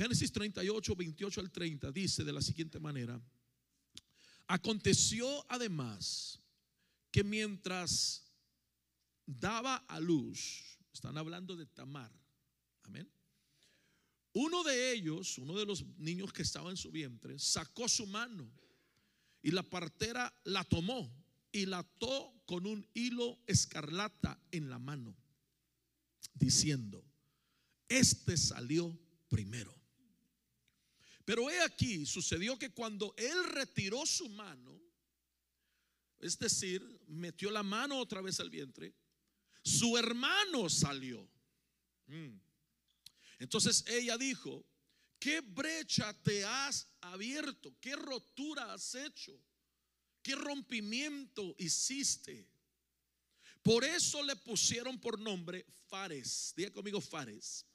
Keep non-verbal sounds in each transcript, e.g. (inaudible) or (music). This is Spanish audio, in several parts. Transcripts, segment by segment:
Génesis 38, 28 al 30 dice de la siguiente manera, aconteció además que mientras daba a luz, están hablando de Tamar, amén. Uno de ellos, uno de los niños que estaba en su vientre, sacó su mano y la partera la tomó y la ató con un hilo escarlata en la mano, diciendo, este salió primero. Pero he aquí, sucedió que cuando él retiró su mano, es decir, metió la mano otra vez al vientre, su hermano salió. Mm. Entonces ella dijo, ¿qué brecha te has abierto? ¿Qué rotura has hecho? ¿Qué rompimiento hiciste? Por eso le pusieron por nombre Fares. Diga conmigo Fares.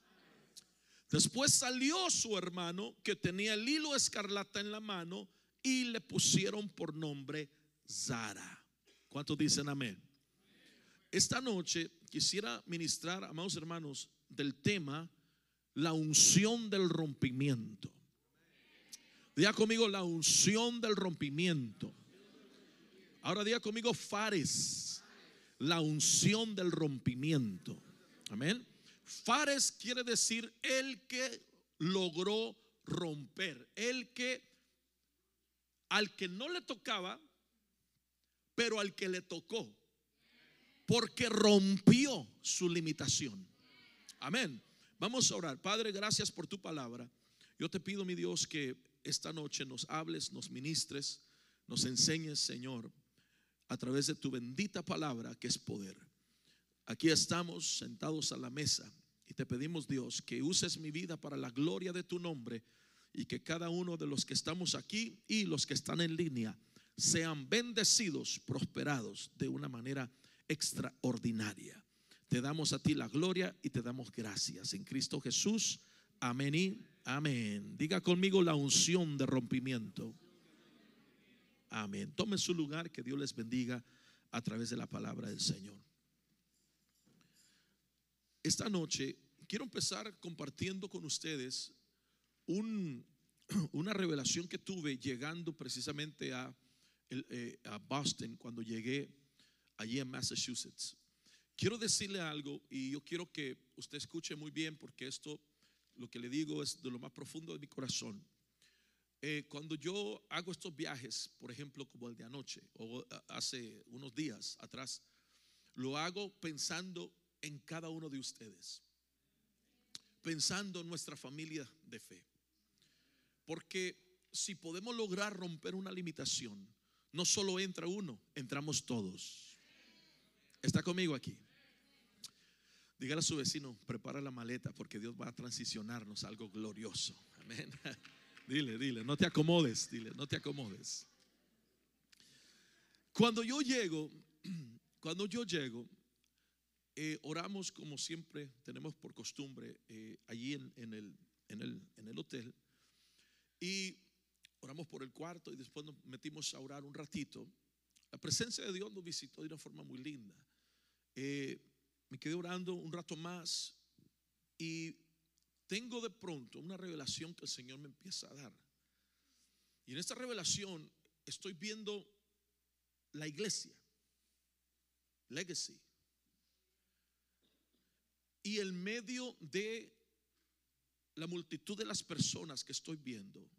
Después salió su hermano que tenía el hilo escarlata en la mano y le pusieron por nombre Zara. ¿Cuántos dicen amén? Esta noche quisiera ministrar, amados hermanos, del tema la unción del rompimiento. Diga conmigo la unción del rompimiento. Ahora diga conmigo Fares, la unción del rompimiento. Amén. Fares quiere decir el que logró romper, el que al que no le tocaba, pero al que le tocó, porque rompió su limitación. Amén. Vamos a orar. Padre, gracias por tu palabra. Yo te pido, mi Dios, que esta noche nos hables, nos ministres, nos enseñes, Señor, a través de tu bendita palabra que es poder. Aquí estamos sentados a la mesa y te pedimos Dios que uses mi vida para la gloria de tu nombre y que cada uno de los que estamos aquí y los que están en línea sean bendecidos, prosperados de una manera extraordinaria. Te damos a ti la gloria y te damos gracias en Cristo Jesús. Amén y amén. Diga conmigo la unción de rompimiento. Amén. Tome su lugar, que Dios les bendiga a través de la palabra del Señor. Esta noche quiero empezar compartiendo con ustedes (clears throat) una revelación que tuve llegando precisamente a, eh, a Boston cuando llegué allí en Massachusetts. Quiero decirle algo y yo quiero que usted escuche muy bien porque esto, lo que le digo es de lo más profundo de mi corazón. Eh, cuando yo hago estos viajes, por ejemplo, como el de anoche o hace unos días atrás, lo hago pensando en cada uno de ustedes, pensando en nuestra familia de fe. Porque si podemos lograr romper una limitación, no solo entra uno, entramos todos. ¿Está conmigo aquí? Dígale a su vecino, prepara la maleta porque Dios va a transicionarnos a algo glorioso. Amén. (laughs) Dile, dile, no te acomodes, dile, no te acomodes. Cuando yo llego, (clears throat) cuando yo llego, eh, oramos como siempre tenemos por costumbre eh, allí en, el, en, el, en, el, hotel y oramos por el cuarto y después nos metimos a orar un ratito. La presencia de Dios nos visitó de una forma muy linda. Eh, me quedé orando un rato más y tengo de pronto una revelación que el Señor me empieza a dar. Y en esta revelación estoy viendo la iglesia, legacy, y en medio de la multitud de las personas que estoy viendo,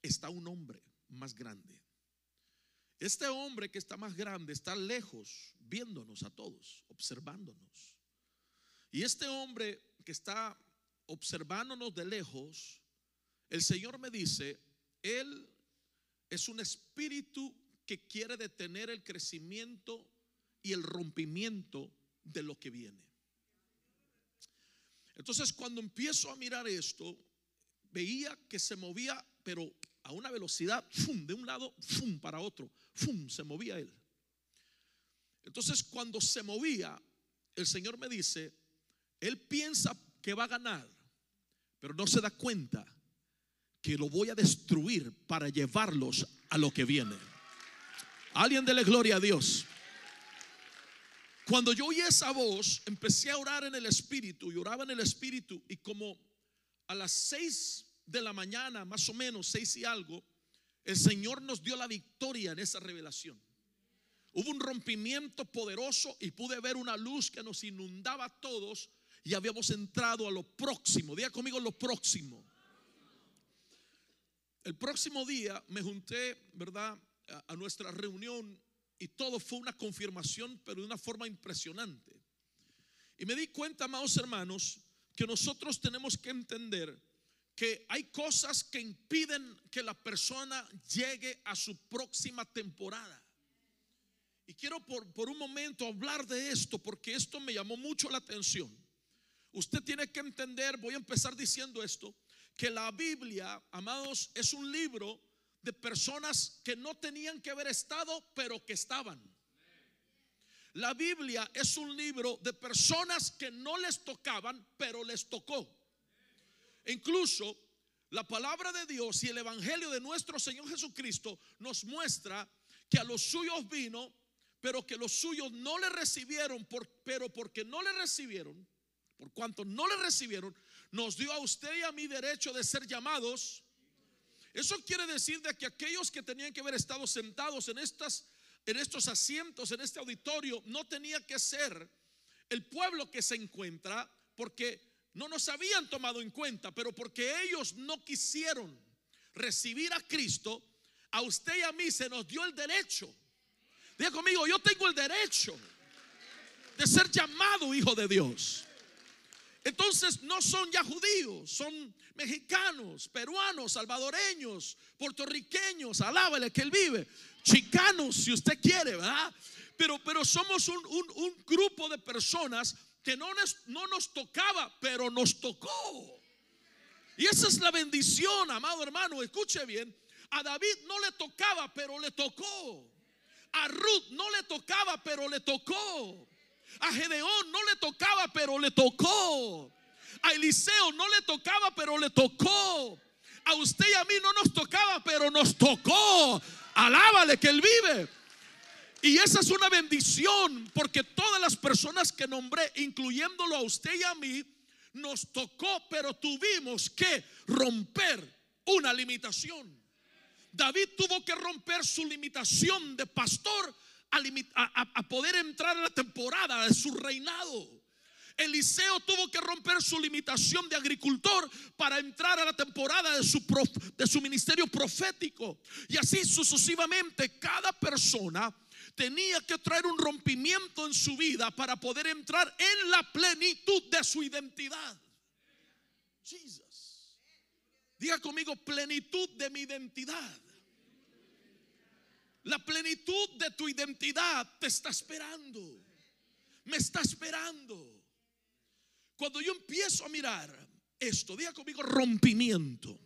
está un hombre más grande. Este hombre que está más grande está lejos, viéndonos a todos, observándonos. Y este hombre que está observándonos de lejos, el Señor me dice, Él es un espíritu que quiere detener el crecimiento y el rompimiento de lo que viene. Entonces cuando empiezo a mirar esto, veía que se movía, pero a una velocidad, de un lado, para otro, se movía él. Entonces cuando se movía, el Señor me dice, él piensa que va a ganar, pero no se da cuenta que lo voy a destruir para llevarlos a lo que viene. Alguien dele gloria a Dios. Cuando yo oí esa voz, empecé a orar en el Espíritu y oraba en el Espíritu y como a las seis de la mañana, más o menos, seis y algo, el Señor nos dio la victoria en esa revelación. Hubo un rompimiento poderoso y pude ver una luz que nos inundaba a todos y habíamos entrado a lo próximo. Diga conmigo lo próximo. El próximo día me junté, ¿verdad?, a, a nuestra reunión y todo fue una confirmación, pero de una forma impresionante. Y me di cuenta, amados hermanos, que nosotros tenemos que entender que hay cosas que impiden que la persona llegue a su próxima temporada. Y quiero por, por, un momento hablar de esto porque esto me llamó mucho la atención. Usted tiene que entender, voy a empezar diciendo esto, que la Biblia, amados, es un libro de personas que no tenían que haber estado, pero que estaban. La Biblia es un libro de personas que no les tocaban, pero les tocó. Incluso la palabra de Dios y el Evangelio de nuestro Señor Jesucristo nos muestra que a los suyos vino pero que los suyos no le recibieron, por, pero porque no le recibieron, por cuanto no le recibieron, nos dio a usted y a mí derecho de ser llamados. Eso quiere decir de que aquellos que tenían que haber estado sentados en estas en estos asientos, en este auditorio, no tenía que ser el pueblo que se encuentra, porque no nos habían tomado en cuenta, pero porque ellos no quisieron recibir a Cristo, a usted y a mí se nos dio el derecho Diga conmigo, yo tengo el derecho de ser llamado hijo de Dios. Entonces no son ya judíos, son mexicanos, peruanos, salvadoreños, puertorriqueños, alábale que él vive, chicanos si usted quiere, ¿verdad? Pero, pero somos un, un, grupo de personas que no nos, no nos tocaba, pero nos tocó. Y esa es la bendición, amado hermano, escuche bien. A David no le tocaba, pero le tocó. A Ruth no le tocaba, pero le tocó. A Gedeón no le tocaba, pero le tocó. A Eliseo no le tocaba, pero le tocó. A usted y a mí no nos tocaba, pero nos tocó. Alábale que Él vive. Y esa es una bendición, porque todas las personas que nombré, incluyéndolo a usted y a mí, nos tocó, pero tuvimos que romper una limitación. David tuvo que romper su limitación de pastor a, poder entrar a la temporada de su reinado. Eliseo tuvo que romper su limitación de agricultor para entrar a la temporada de su, de su ministerio profético. Y así sucesivamente, cada persona tenía que traer un rompimiento en su vida para poder entrar en la plenitud de su identidad. Jesus. Diga conmigo, plenitud de mi identidad. La plenitud de tu identidad te está esperando. Me está esperando. Cuando yo empiezo a mirar esto, diga conmigo rompimiento.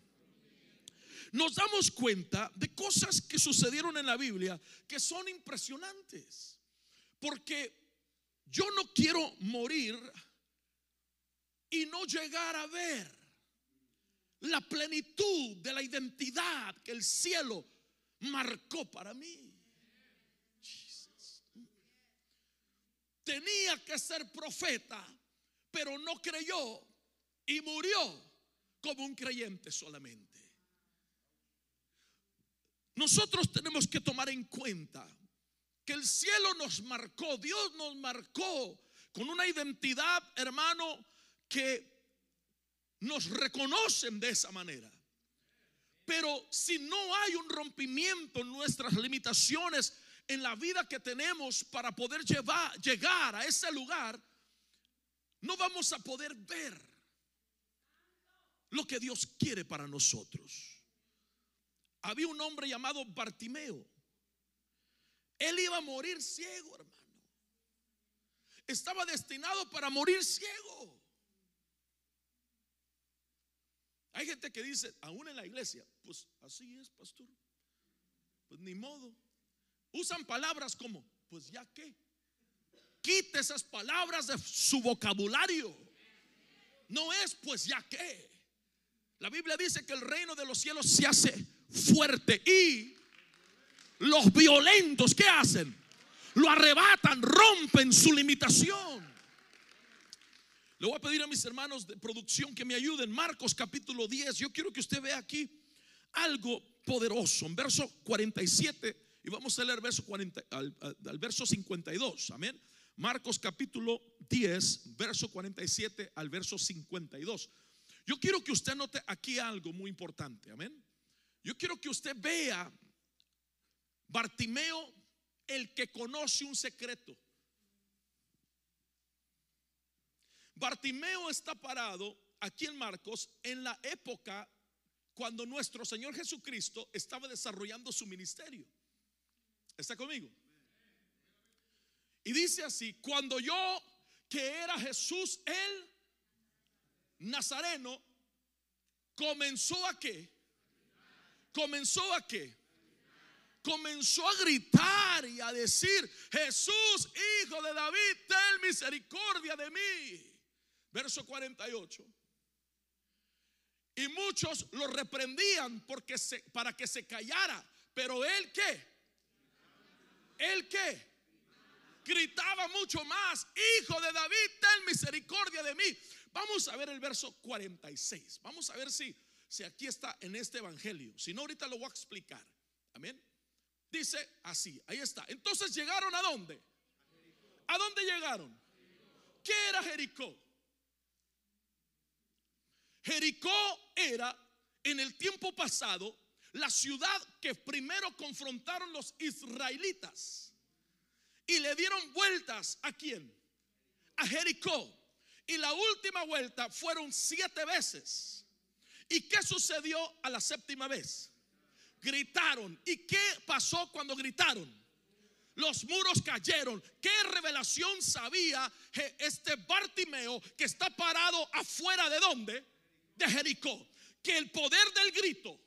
Nos damos cuenta de cosas que sucedieron en la Biblia que son impresionantes. Porque yo no quiero morir y no llegar a ver la plenitud de la identidad que el cielo marcó para mí. Tenía que ser profeta, pero no creyó y murió como un creyente solamente. Nosotros tenemos que tomar en cuenta que el cielo nos marcó, Dios nos marcó con una identidad, hermano, que nos reconocen de esa manera. Pero si no hay un rompimiento en nuestras limitaciones, en la vida que tenemos para poder llevar, llegar a ese lugar, no vamos a poder ver lo que Dios quiere para nosotros. Había un hombre llamado Bartimeo. Él iba a morir ciego, hermano. Estaba destinado para morir ciego. Hay gente que dice, aún en la iglesia, pues así es, pastor. Pues ni modo. Usan palabras como, pues ya que. Quite esas palabras de su vocabulario. No es, pues ya que. La Biblia dice que el reino de los cielos se hace fuerte y los violentos, ¿qué hacen? Lo arrebatan, rompen su limitación. Le voy a pedir a mis hermanos de producción que me ayuden. Marcos capítulo 10. Yo quiero que usted vea aquí algo poderoso. En verso 47 y vamos a leer verso 40, al, al verso 52. Amén. Marcos capítulo 10, verso 47 al verso 52. Yo quiero que usted note aquí algo muy importante. Amén. Yo quiero que usted vea Bartimeo, el que conoce un secreto. Bartimeo está parado aquí en Marcos en la época cuando nuestro Señor Jesucristo estaba desarrollando su ministerio. ¿Está conmigo? Y dice así, cuando yo que era Jesús el Nazareno, comenzó a qué? Comenzó a qué? Comenzó a gritar y a decir, Jesús, hijo de David, ten misericordia de mí. Verso 48. Y muchos lo reprendían porque se, para que se callara. Pero él qué? ¿El qué? Gritaba mucho más, hijo de David, ten misericordia de mí. Vamos a ver el verso 46. Vamos a ver si, si aquí está en este evangelio. Si no, ahorita lo voy a explicar. Amén. Dice así, ahí está. Entonces llegaron a dónde? ¿A dónde llegaron? ¿Qué era Jericó? Jericó era en el tiempo pasado la ciudad que primero confrontaron los israelitas y le dieron vueltas a quién? A Jericó. Y la última vuelta fueron siete veces. ¿Y qué sucedió a la séptima vez? Gritaron. ¿Y qué pasó cuando gritaron? Los muros cayeron. ¿Qué revelación sabía este Bartimeo que está parado afuera de dónde? De Jericó. Que el poder del grito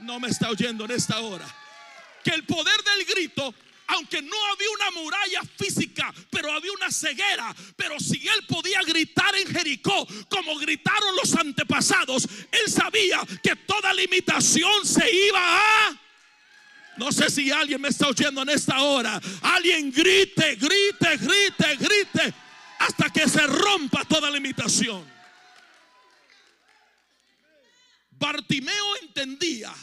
no me está oyendo en esta hora. Que el poder del grito aunque no había una muralla física, pero había una ceguera. Pero si él podía gritar en Jericó, como gritaron los antepasados, él sabía que toda limitación se iba a... No sé si alguien me está oyendo en esta hora. Alguien grite, grite, grite, grite, hasta que se rompa toda limitación. Bartimeo entendía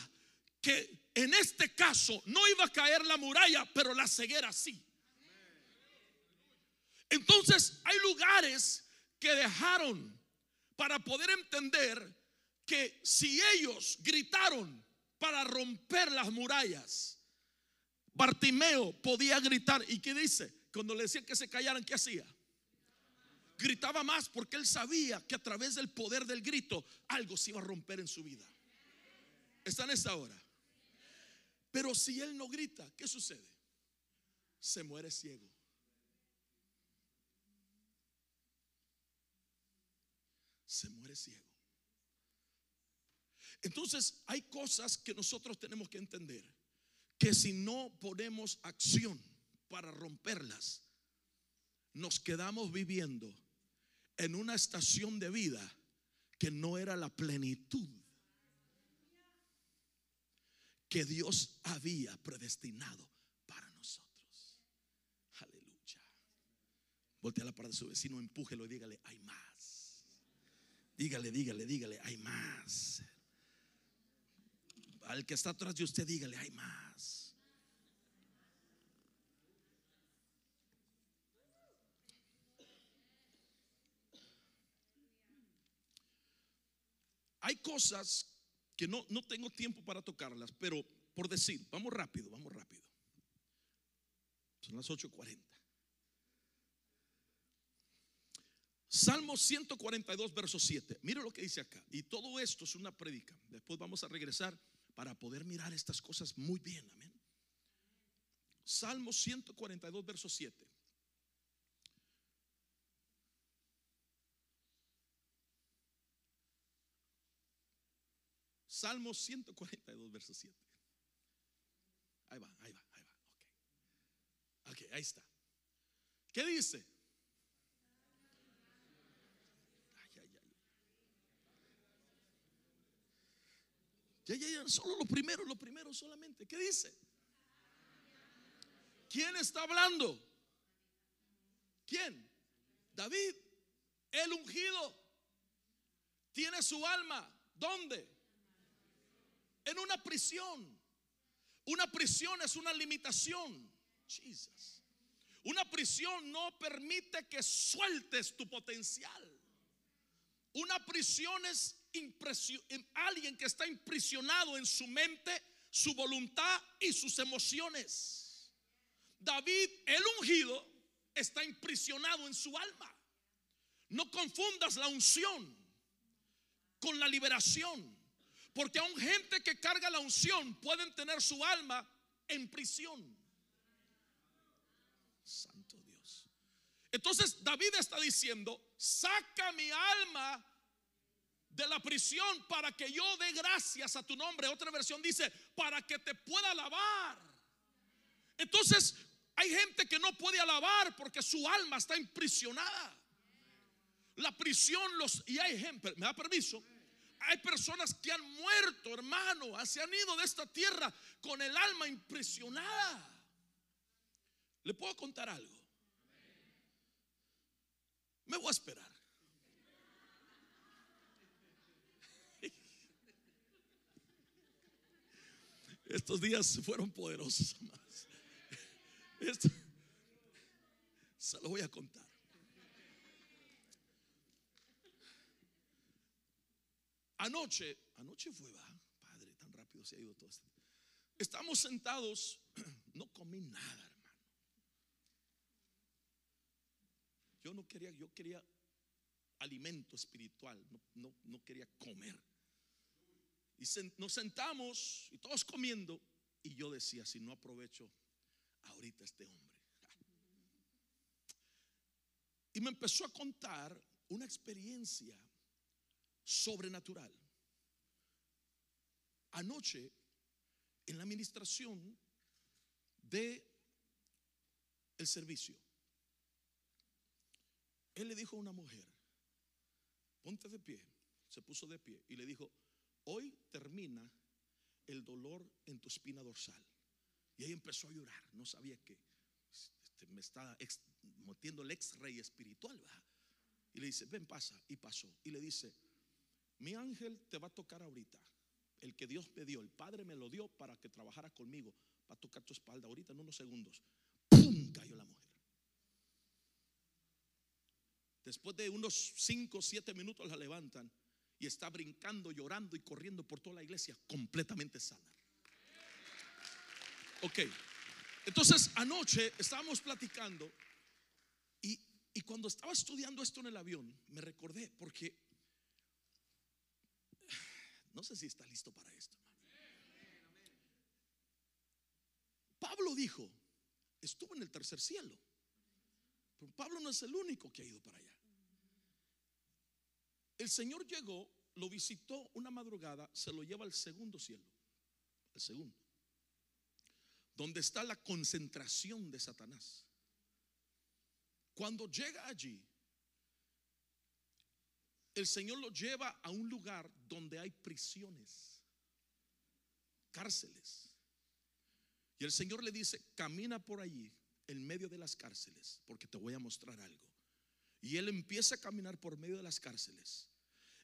que en este caso no iba a caer la muralla, pero la ceguera sí. Entonces hay lugares que dejaron para poder entender que si ellos gritaron para romper las murallas, Bartimeo podía gritar. ¿Y qué dice? Cuando le decían que se callaran, ¿qué hacía? Gritaba más porque él sabía que a través del poder del grito algo se iba a romper en su vida. ¿Está en esta hora? Pero si él no grita, ¿qué sucede? Se muere ciego. Se muere ciego. Entonces hay cosas que nosotros tenemos que entender. Que si no ponemos acción para romperlas, nos quedamos viviendo en una estación de vida que no era la plenitud que Dios había predestinado para nosotros. Aleluya. Voltea la parte de su vecino, empújelo y dígale, hay más. Dígale, dígale, dígale, hay más. Al que está atrás de usted, dígale, hay más. Hay cosas que no, no tengo tiempo para tocarlas, pero por decir, vamos rápido, vamos rápido. Son las 8.40. Salmo 142, verso 7. Mira lo que dice acá. Y todo esto es una predica. Después vamos a regresar para poder mirar estas cosas muy bien. Amén. Salmo 142, verso 7. Salmo 142, verso 7. Ahí va, ahí va, ahí va. Ok. Ok, ahí está. ¿Qué dice? Ay, ay, ay. Ya, ya, ya, solo lo primero, lo primero solamente. ¿Qué dice? ¿Quién está hablando? ¿Quién? David, el ungido, tiene su alma. ¿Dónde? En una prisión. Una prisión es una limitación. Jesus. Una prisión no permite que sueltes tu potencial. Una prisión es alguien que está imprisionado en su mente, su voluntad y sus emociones. David, el ungido, está imprisionado en su alma. No confundas la unción con la liberación. Porque aún gente que carga la unción pueden tener su alma en prisión. Santo Dios. Entonces David está diciendo, saca mi alma de la prisión para que yo dé gracias a tu nombre. Otra versión dice, para que te pueda alabar. Entonces, hay gente que no puede alabar porque su alma está imprisionada. La prisión los y hay gente, me da permiso. Hay personas que han muerto, hermano, se han ido de esta tierra con el alma impresionada. ¿Le puedo contar algo? Me voy a esperar. (laughs) Estos días fueron poderosos, (laughs) Esto, se lo voy a contar. Anoche, anoche fue, va, padre, tan rápido se ha ido todo esto. Estamos sentados, (clears throat) no comí nada, hermano. Yo no quería, yo quería alimento espiritual, no, no quería comer. Y nos sentamos y todos comiendo. Y yo decía, si no aprovecho ahorita este hombre. (laughs) Y me empezó a contar una experiencia sobrenatural. Anoche, en la administración de el servicio, él le dijo a una mujer, ponte de pie, se puso de pie y le dijo, hoy termina el dolor en tu espina dorsal. Y ahí empezó a llorar, no sabía que este, me estaba metiendo el ex-rey espiritual. Y le dice, ven, pasa. Y pasó. Y le dice, mi ángel te va a tocar ahorita. El que Dios me dio, el Padre me lo dio para que trabajara conmigo. Va a tocar tu espalda ahorita en unos segundos. ¡Pum! Cayó la mujer. Después de unos 5 o 7 minutos la levantan y está brincando, llorando y corriendo por toda la iglesia completamente sana. Ok, entonces anoche estábamos platicando y, y cuando estaba estudiando esto en el avión, me recordé porque no sé si está listo para esto. Pablo dijo, estuvo en el tercer cielo. Pero Pablo no es el único que ha ido para allá. El Señor llegó, lo visitó una madrugada, se lo lleva al segundo cielo, al segundo, donde está la concentración de Satanás. Cuando llega allí, el Señor lo lleva a un lugar donde hay prisiones, cárceles. Y el Señor le dice, camina por allí, en medio de las cárceles, porque te voy a mostrar algo. Y él empieza a caminar por medio de las cárceles.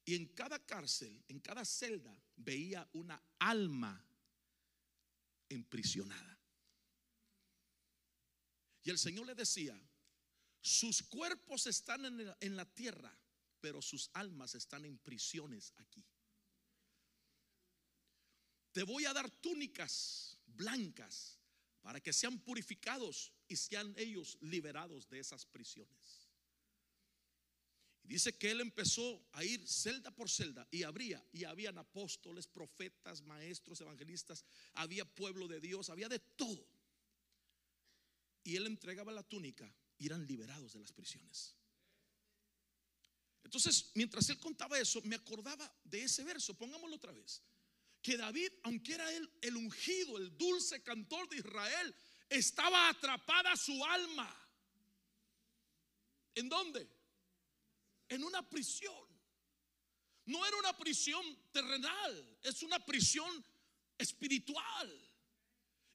Y en cada cárcel, en cada celda, veía una alma emprisionada. Y el Señor le decía, sus cuerpos están en la, tierra, pero sus almas están en prisiones aquí. Te voy a dar túnicas blancas para que sean purificados y sean ellos liberados de esas prisiones. Dice que él empezó a ir celda por celda y habría, y habían apóstoles, profetas, maestros, evangelistas, había pueblo de Dios, había de todo. Y él entregaba la túnica y eran liberados de las prisiones. Entonces, mientras él contaba eso, me acordaba de ese verso, pongámoslo otra vez. Que David, aunque era él el ungido, el dulce cantor de Israel, estaba atrapada su alma. ¿En dónde? en una prisión. No era una prisión terrenal, es una prisión espiritual.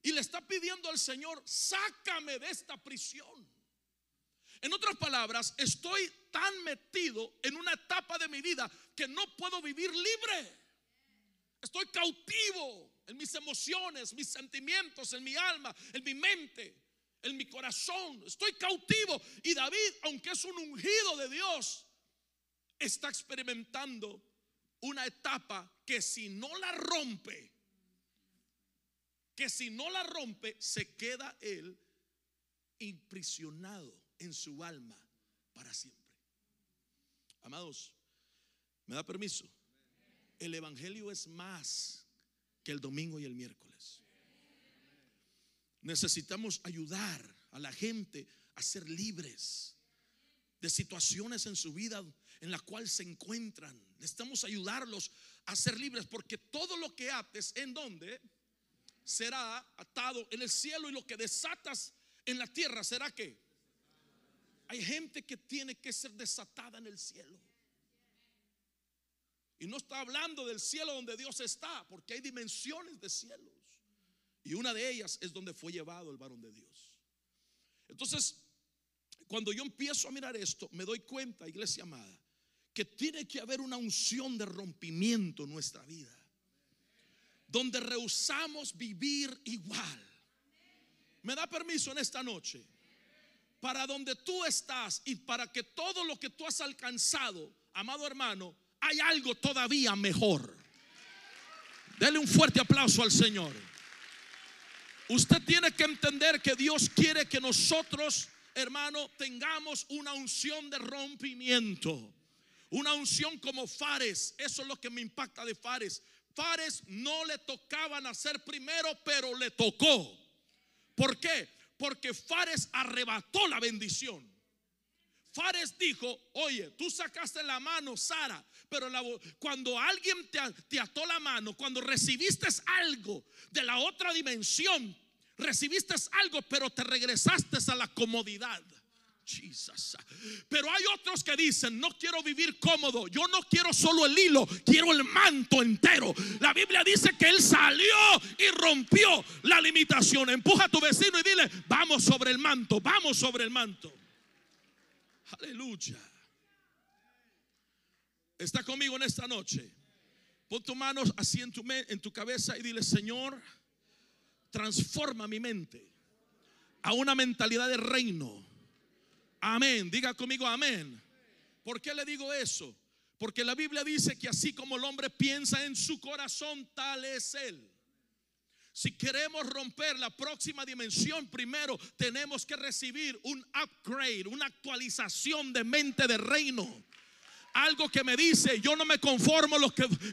Y le está pidiendo al Señor, sácame de esta prisión. En otras palabras, estoy tan metido en una etapa de mi vida que no puedo vivir libre. Estoy cautivo en mis emociones, mis sentimientos, en mi alma, en mi mente, en mi corazón. Estoy cautivo. Y David, aunque es un ungido de Dios, está experimentando una etapa que si no la rompe, que si no la rompe, se queda él imprisionado en su alma para siempre. Amados, ¿me da permiso? El Evangelio es más que el domingo y el miércoles. Necesitamos ayudar a la gente a ser libres de situaciones en su vida en la cual se encuentran. Necesitamos ayudarlos a ser libres porque todo lo que ates en donde será atado en el cielo y lo que desatas en la tierra será que hay gente que tiene que ser desatada en el cielo. Y no está hablando del cielo donde Dios está, porque hay dimensiones de cielos. Y una de ellas es donde fue llevado el varón de Dios. Entonces, cuando yo empiezo a mirar esto, me doy cuenta, iglesia amada, que tiene que haber una unción de rompimiento en nuestra vida. Donde rehusamos vivir igual. ¿Me da permiso en esta noche? Para donde tú estás y para que todo lo que tú has alcanzado, amado hermano, hay algo todavía mejor. Dele un fuerte aplauso al Señor. Usted tiene que entender que Dios quiere que nosotros, hermano, tengamos una unción de rompimiento. Una unción como Fares. Eso es lo que me impacta de Fares. Fares no le tocaba nacer primero, pero le tocó. ¿Por qué? Porque Fares arrebató la bendición. Fares dijo, oye, tú sacaste la mano, Sara, pero cuando alguien te, te ató la mano, cuando recibiste algo de la otra dimensión, recibiste algo, pero te regresaste a la comodidad. Pero hay otros que dicen, no quiero vivir cómodo, yo no quiero solo el hilo, quiero el manto entero. La Biblia dice que él salió y rompió la limitación. Empuja a tu vecino y dile, vamos sobre el manto, vamos sobre el manto. Aleluya. Está conmigo en esta noche. Pon tus manos así en tu, en tu cabeza y dile, Señor, transforma mi mente a una mentalidad de reino Amén. Diga conmigo amén. ¿Por qué le digo eso? Porque la Biblia dice que así como el hombre piensa en su corazón, tal es él. Si queremos romper la próxima dimensión, primero tenemos que recibir un upgrade, una actualización de mente de reino algo que me dice, yo no me conformo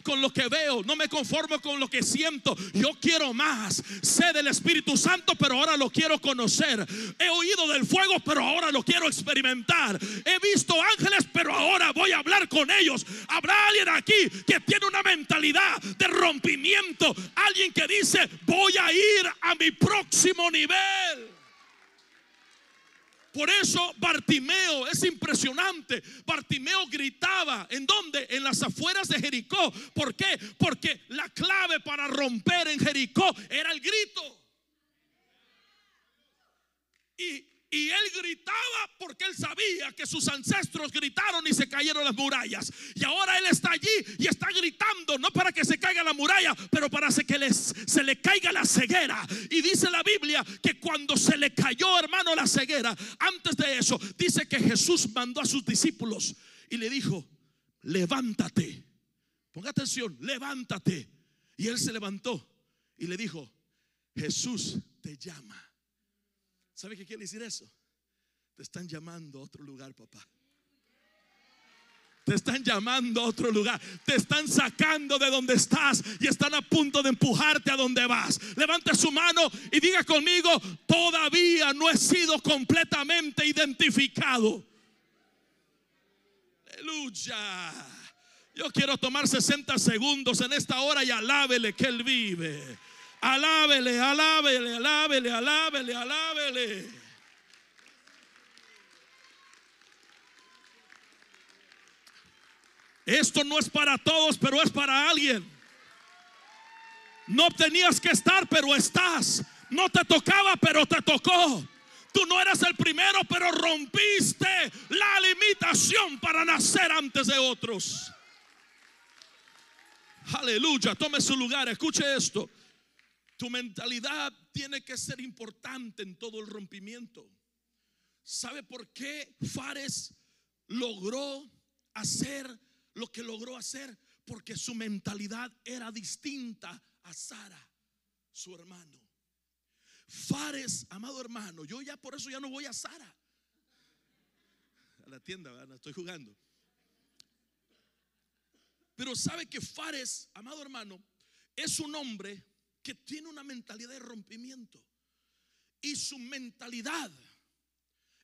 con lo que veo, no me conformo con lo que siento, yo quiero más. Sé del Espíritu Santo, pero ahora lo quiero conocer. He oído del fuego, pero ahora lo quiero experimentar. He visto ángeles, pero ahora voy a hablar con ellos. Habrá alguien aquí que tiene una mentalidad de rompimiento, alguien que dice, voy a ir a mi próximo nivel. Por eso Bartimeo es impresionante. Bartimeo gritaba, ¿en dónde? En las afueras de Jericó. ¿Por qué? Porque la clave para romper en Jericó era el grito. Y y él gritaba porque él sabía que sus ancestros gritaron y se cayeron las murallas. Y ahora él está allí y está gritando, no para que se caiga la muralla, pero para que les, se le caiga la ceguera. Y dice la Biblia que cuando se le cayó, hermano, la ceguera, antes de eso, dice que Jesús mandó a sus discípulos y le dijo, levántate. Ponga atención, levántate. Y él se levantó y le dijo, Jesús te llama. ¿Sabe qué quiere decir eso? Te están llamando a otro lugar, papá. Te están llamando a otro lugar. Te están sacando de donde estás y están a punto de empujarte a donde vas. Levante su mano y diga conmigo, todavía no he sido completamente identificado. Aleluya. Yo quiero tomar 60 segundos en esta hora y alábele que Él vive. Alábele, alábele, alábele, alábele, alábele. Esto no es para todos, pero es para alguien. No tenías que estar, pero estás. No te tocaba, pero te tocó. Tú no eras el primero, pero rompiste la limitación para nacer antes de otros. Aleluya, tome su lugar, escuche esto. Tu mentalidad tiene que ser importante en todo el rompimiento. ¿Sabe por qué Fares logró hacer lo que logró hacer? Porque su mentalidad era distinta a Sara, su hermano. Fares, amado hermano, yo ya por eso ya no voy a Sara. A la tienda, ¿verdad? estoy jugando. Pero sabe que Fares, amado hermano, es un hombre que tiene una mentalidad de rompimiento. Y su mentalidad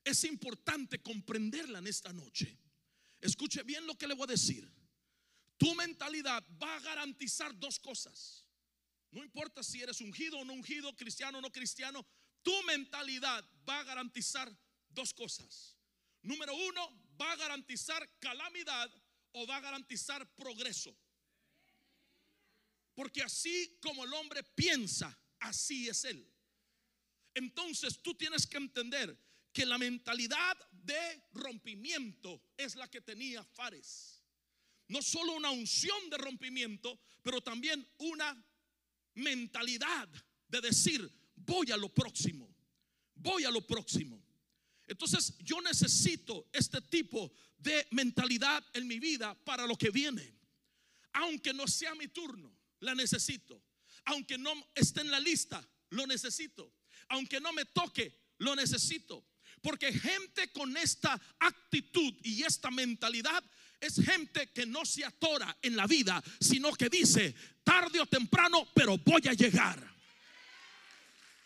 es importante comprenderla en esta noche. Escuche bien lo que le voy a decir. Tu mentalidad va a garantizar dos cosas. No importa si eres ungido o no ungido, cristiano o no cristiano, tu mentalidad va a garantizar dos cosas. Número uno, va a garantizar calamidad o va a garantizar progreso. Porque así como el hombre piensa, así es él. Entonces tú tienes que entender que la mentalidad de rompimiento es la que tenía Fares. No solo una unción de rompimiento, pero también una mentalidad de decir, voy a lo próximo, voy a lo próximo. Entonces yo necesito este tipo de mentalidad en mi vida para lo que viene. Aunque no sea mi turno, la necesito. Aunque no esté en la lista, lo necesito. Aunque no me toque, lo necesito. Porque gente con esta actitud y esta mentalidad es gente que no se atora en la vida, sino que dice, tarde o temprano, pero voy a llegar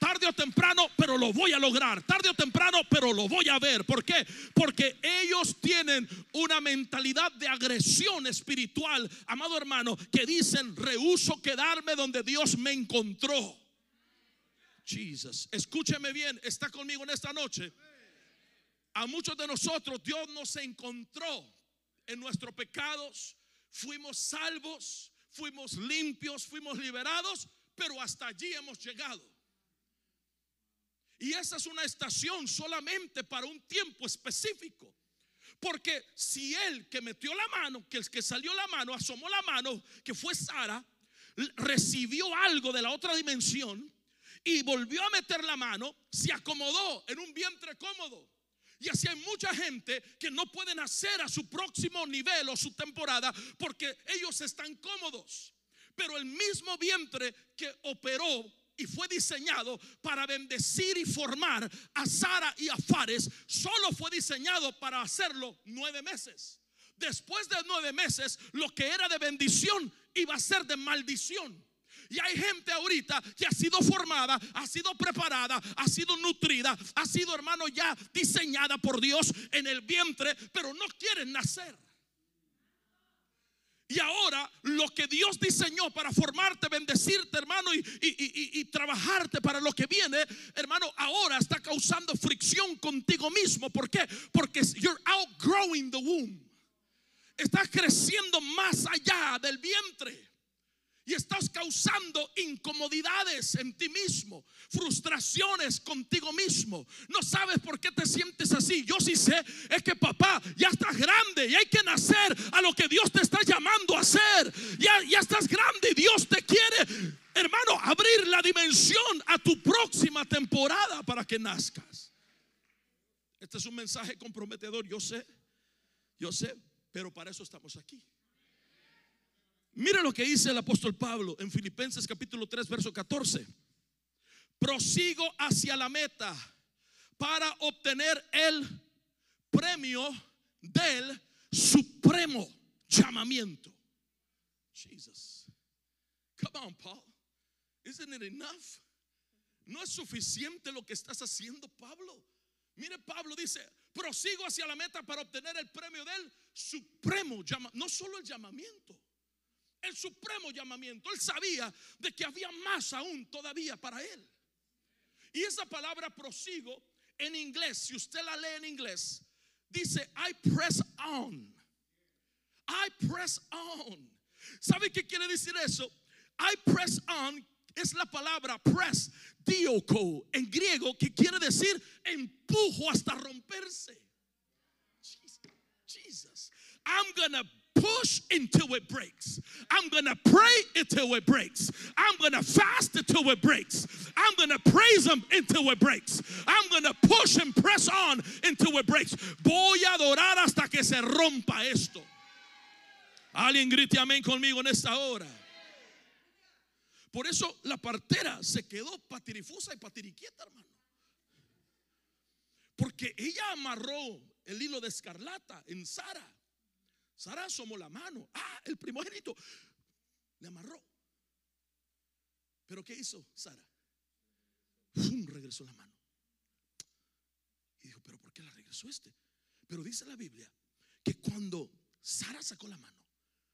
tarde o temprano, pero lo voy a lograr. Tarde o temprano, pero lo voy a ver. ¿Por qué? Porque ellos tienen una mentalidad de agresión espiritual, amado hermano, que dicen, rehuso quedarme donde Dios me encontró. Jesus, escúcheme bien, está conmigo en esta noche. A muchos de nosotros Dios nos encontró en nuestros pecados, fuimos salvos, fuimos limpios, fuimos liberados, pero hasta allí hemos llegado. Y esa es una estación solamente para un tiempo específico. Porque si él que metió la mano, que el que salió la mano, asomó la mano, que fue Sara, recibió algo de la otra dimensión y volvió a meter la mano, se acomodó en un vientre cómodo. Y así hay mucha gente que no pueden hacer a su próximo nivel o su temporada porque ellos están cómodos. Pero el mismo vientre que operó y fue diseñado para bendecir y formar a Sara y a Fares, solo fue diseñado para hacerlo nueve meses. Después de nueve meses, lo que era de bendición iba a ser de maldición. Y hay gente ahorita que ha sido formada, ha sido preparada, ha sido nutrida, ha sido hermano ya diseñada por Dios en el vientre, pero no quieren nacer. Y ahora lo que Dios diseñó para formarte, bendecirte, hermano, y, trabajarte para lo que viene, hermano, ahora está causando fricción contigo mismo. ¿Por qué? Porque you're outgrowing the womb. Estás creciendo más allá del vientre y estás causando incomodidades en ti mismo, frustraciones contigo mismo. No sabes por qué te sientes así. Yo sí sé, es que papá, ya estás grande y hay que nacer a lo que Dios te está llamando a hacer. Ya, ya estás grande y Dios te quiere, hermano, abrir la dimensión a tu próxima temporada para que nazcas. Este es un mensaje comprometedor, yo sé, yo sé, pero para eso estamos aquí. Mira lo que dice el apóstol Pablo en Filipenses capítulo 3, verso 14. Prosigo hacia la meta para obtener el premio del supremo llamamiento. Jesus. Come on, Paul. Isn't it enough? No es suficiente lo que estás haciendo, Pablo. Mire, Pablo dice, prosigo hacia la meta para obtener el premio del supremo llamamiento. No solo el llamamiento el supremo llamamiento. Él sabía de que había más aún todavía para él. Y esa palabra prosigo en inglés, si usted la lee en inglés, dice I press on. I press on. ¿Sabe qué quiere decir eso? I press on es la palabra press, dioko, en griego, que quiere decir empujo hasta romperse. Jesus, I'm gonna push until it breaks. I'm gonna pray until it breaks. I'm gonna fast until it breaks. I'm gonna praise Him until it breaks. I'm gonna push and press on until it breaks. Voy a adorar hasta que se rompa esto. Alguien grite amén conmigo en esta hora. Por eso la partera se quedó patirifusa y patiriquieta, hermano. Porque ella amarró el hilo de escarlata en Sara. Sara asomó la mano. Ah, el primogénito le amarró. Pero ¿qué hizo Sara? Regresó la mano. Y dijo, pero ¿por qué la regresó este? Pero dice la Biblia que cuando Sara sacó la mano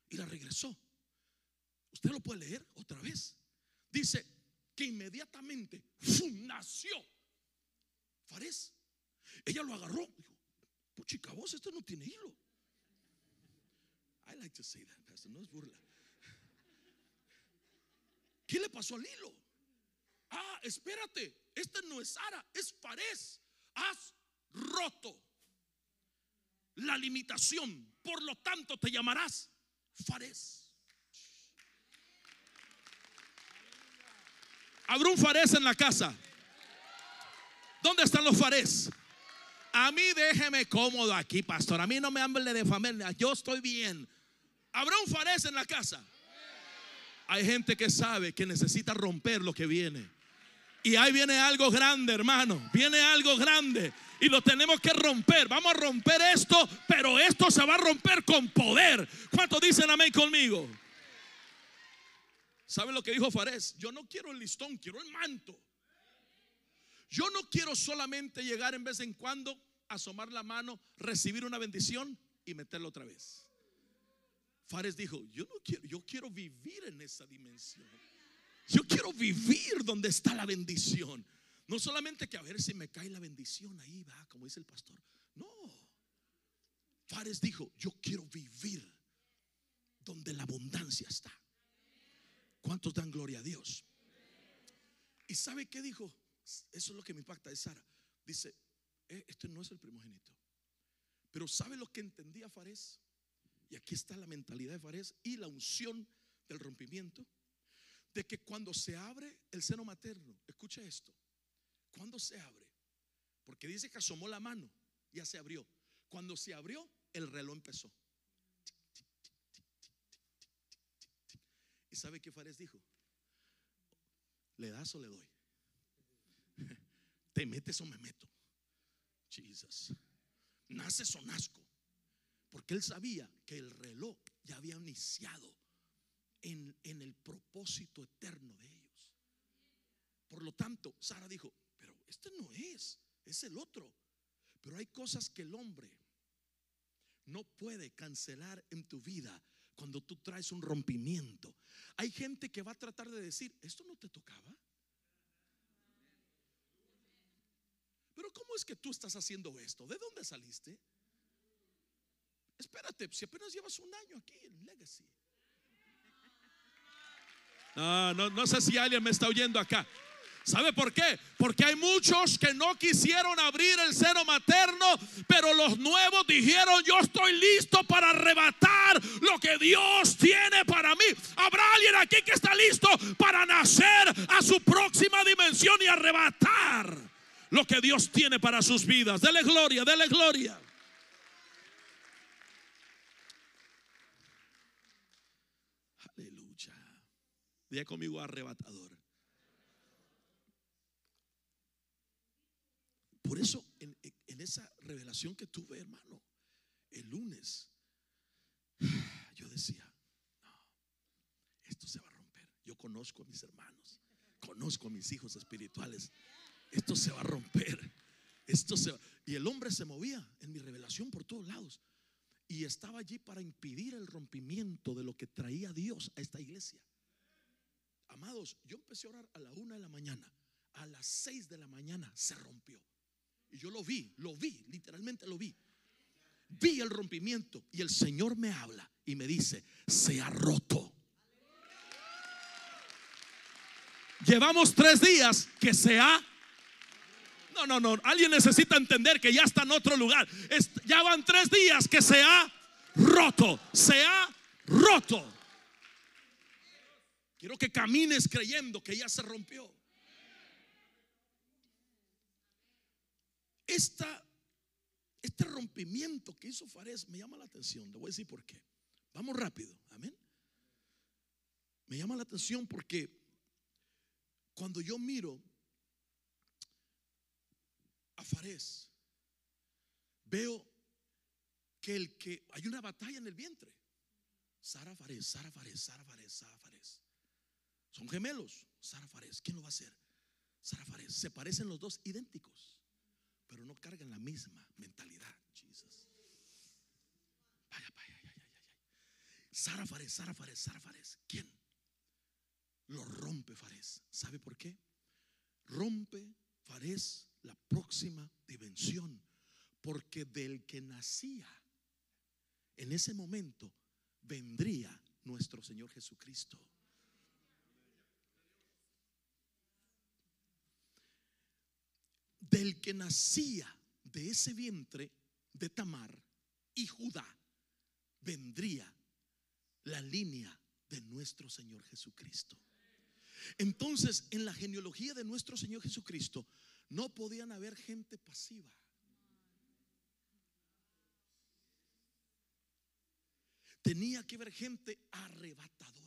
y la regresó, usted lo puede leer otra vez. Dice que inmediatamente nació Fares. Ella lo agarró. Dijo, puchica vos, esto no tiene hilo. I like to say that, Pastor, no es burla. ¿Qué le pasó al hilo? Ah, espérate, este no es Sara, es Fares. Has roto la limitación, por lo tanto te llamarás Fares. Habrá un Fares en la casa. ¿Dónde están los Fares? A mí déjeme cómodo aquí, pastor. A mí no me hable de familia. Yo estoy bien. Habrá un Fares en la casa. Hay gente que sabe que necesita romper lo que viene. Y ahí viene algo grande, hermano. Viene algo grande. Y lo tenemos que romper. Vamos a romper esto, pero esto se va a romper con poder. ¿Cuántos dicen amén conmigo? ¿Saben lo que dijo Fares? Yo no quiero el listón, quiero el manto. Yo no quiero solamente llegar en vez en cuando, asomar la mano, recibir una bendición y meterla otra vez. Fares dijo, yo no quiero, yo quiero vivir en esa dimensión. Yo quiero vivir donde está la bendición. No solamente que a ver si me cae la bendición ahí, va, como dice el pastor. No. Fares dijo, yo quiero vivir donde la abundancia está. ¿Cuántos dan gloria a Dios? ¿Y sabe qué dijo? Eso es lo que me impacta de Sara. Dice, eh, este no es el primogénito. Pero ¿sabe lo que entendía Fares? Y aquí está la mentalidad de Fares y la unción del rompimiento. De que cuando se abre el seno materno, escucha esto, cuando se abre, porque dice que asomó la mano, ya se abrió. Cuando se abrió, el reloj empezó. ¿Y sabe qué Fares dijo? ¿Le das o le doy? (laughs) ¿Te metes o me meto? Jesus. Naces o nazco. Porque él sabía que el reloj ya había iniciado en, en el propósito eterno de ellos. Por lo tanto, Sara dijo, pero este no es, es el otro. Pero hay cosas que el hombre no puede cancelar en tu vida cuando tú traes un rompimiento. Hay gente que va a tratar de decir, esto no te tocaba. Pero ¿cómo es que tú estás haciendo esto? ¿De dónde saliste? Espérate, si apenas llevas un año aquí en Legacy. No, no, no sé si alguien me está oyendo acá. ¿Sabe por qué? Porque hay muchos que no quisieron abrir el seno materno, pero los nuevos dijeron, yo estoy listo para arrebatar lo que Dios tiene para mí. ¿Habrá alguien aquí que está listo para nacer a su próxima dimensión y arrebatar lo que Dios tiene para sus vidas? Dele gloria, dele gloria. Aleluya. Diga conmigo arrebatador. Por eso, en, esa revelación que tuve, hermano, el lunes, (sighs) yo decía, no, esto se va a romper. Yo conozco a mis hermanos, conozco a mis hijos espirituales. Esto se va a romper. Esto se Y el hombre se movía en mi revelación por todos lados. Y estaba allí para impedir el rompimiento de lo que traía Dios a esta iglesia. Amados, yo empecé a orar a la una de la mañana. A las seis de la mañana se rompió. Y yo lo vi, lo vi, literalmente lo vi. Vi el rompimiento y el Señor me habla y me dice, se ha roto. Llevamos tres días que se ha... No, no, no. Alguien necesita entender que ya está en otro lugar. ya van tres días que se ha roto. Se ha roto. Quiero que camines creyendo que ya se rompió. Esta, este rompimiento que hizo Fares me llama la atención. Le voy a decir por qué. Vamos rápido. Amén. Me llama la atención porque cuando yo miro a Fares, veo que el que hay una batalla en el vientre. Sara Fares, Sara Fares, Sara Fares, Sara Fares. Son gemelos. Sara Fares, ¿quién lo va a hacer? Sara Fares. Se parecen los dos idénticos, pero no cargan la misma mentalidad. Jesus. Vaya, vaya, vaya, vaya. Sara Fares, Sara Fares, Sara Fares. ¿Quién? Lo rompe Fares. ¿Sabe por qué? Rompe Fares la próxima dimensión. Porque del que nacía en ese momento vendría nuestro Señor Jesucristo. Del que nacía de ese vientre de Tamar y Judá vendría la línea de nuestro Señor Jesucristo. Entonces, en la genealogía de nuestro Señor Jesucristo, no podían haber gente pasiva. Tenía que haber gente arrebatadora.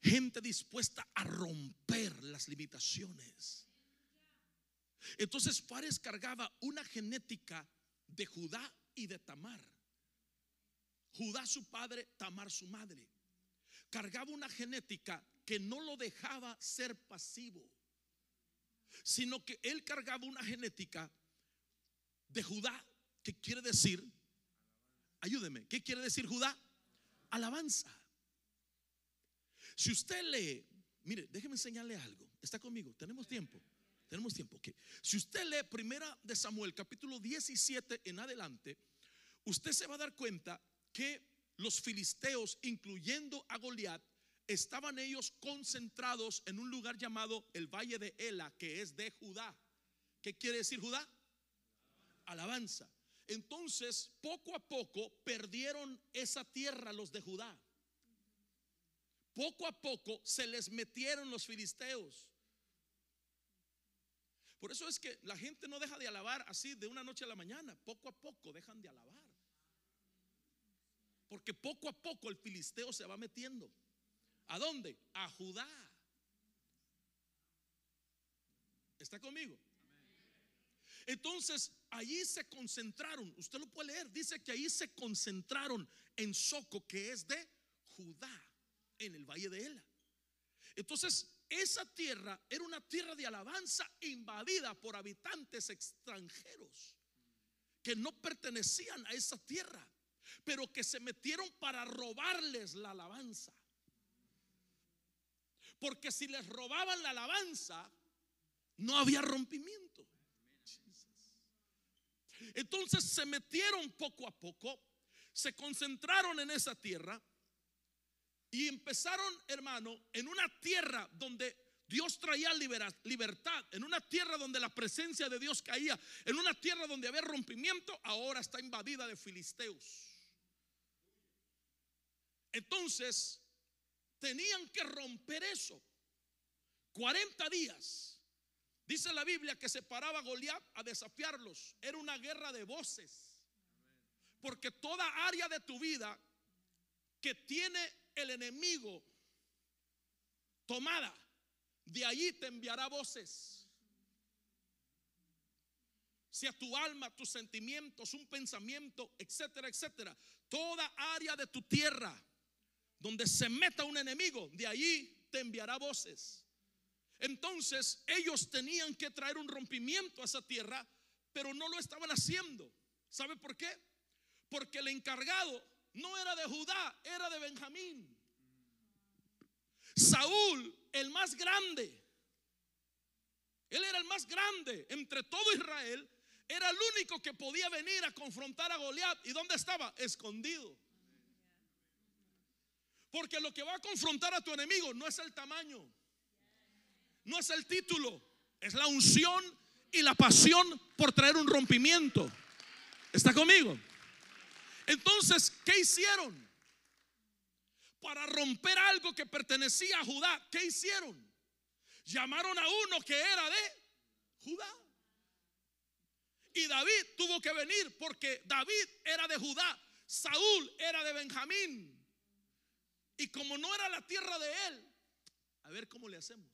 Gente dispuesta a romper las limitaciones. Entonces Fares cargaba una genética de Judá y de Tamar. Judá su padre, Tamar su madre. Cargaba una genética que no lo dejaba ser pasivo, sino que él cargaba una genética de Judá, que quiere decir, ayúdeme, ¿qué quiere decir Judá? Alabanza. Si usted lee, mire, déjeme enseñarle algo. ¿Está conmigo? ¿Tenemos tiempo? Tenemos tiempo. que Si usted lee primera de Samuel, capítulo 17 en adelante, usted se va a dar cuenta que los filisteos, incluyendo a Goliat, estaban ellos concentrados en un lugar llamado el Valle de Ela, que es de Judá. ¿Qué quiere decir Judá? Alabanza. Entonces, poco a poco perdieron esa tierra los de Judá. Poco a poco se les metieron los filisteos. Por eso es que la gente no deja de alabar así de una noche a la mañana. Poco a poco dejan de alabar. Porque poco a poco el filisteo se va metiendo. ¿A dónde? A Judá. ¿Está conmigo? Entonces, allí se concentraron. Usted lo puede leer. Dice que allí se concentraron en Soco, que es de Judá, en el valle de Ela. Entonces, esa tierra era una tierra de alabanza invadida por habitantes extranjeros que no pertenecían a esa tierra, pero que se metieron para robarles la alabanza. Porque si les robaban la alabanza, no había rompimiento. Entonces se metieron poco a poco, se concentraron en esa tierra y empezaron, hermano, en una tierra donde Dios traía libertad, en una tierra donde la presencia de Dios caía, en una tierra donde había rompimiento, ahora está invadida de filisteos. Entonces, tenían que romper eso. 40 días. Dice la Biblia que se paraba Goliat a desafiarlos. Era una guerra de voces. Porque toda área de tu vida que tiene el enemigo tomada, de allí te enviará voces. Si a tu alma, tus sentimientos, un pensamiento, etcétera, etcétera, toda área de tu tierra donde se meta un enemigo, de allí te enviará voces. Entonces ellos tenían que traer un rompimiento a esa tierra, pero no lo estaban haciendo. ¿Sabe por qué? Porque el encargado no era de Judá, era de Benjamín. Saúl, el más grande, él era el más grande entre todo Israel, era el único que podía venir a confrontar a Goliat. ¿Y dónde estaba? Escondido. Porque lo que va a confrontar a tu enemigo no es el tamaño, no es el título, es la unción y la pasión por traer un rompimiento. ¿Está conmigo? Entonces, ¿qué hicieron? Para romper algo que pertenecía a Judá, ¿qué hicieron? Llamaron a uno que era de Judá. Y David tuvo que venir porque David era de Judá, Saúl era de Benjamín. Y como no era la tierra de él, a ver cómo le hacemos.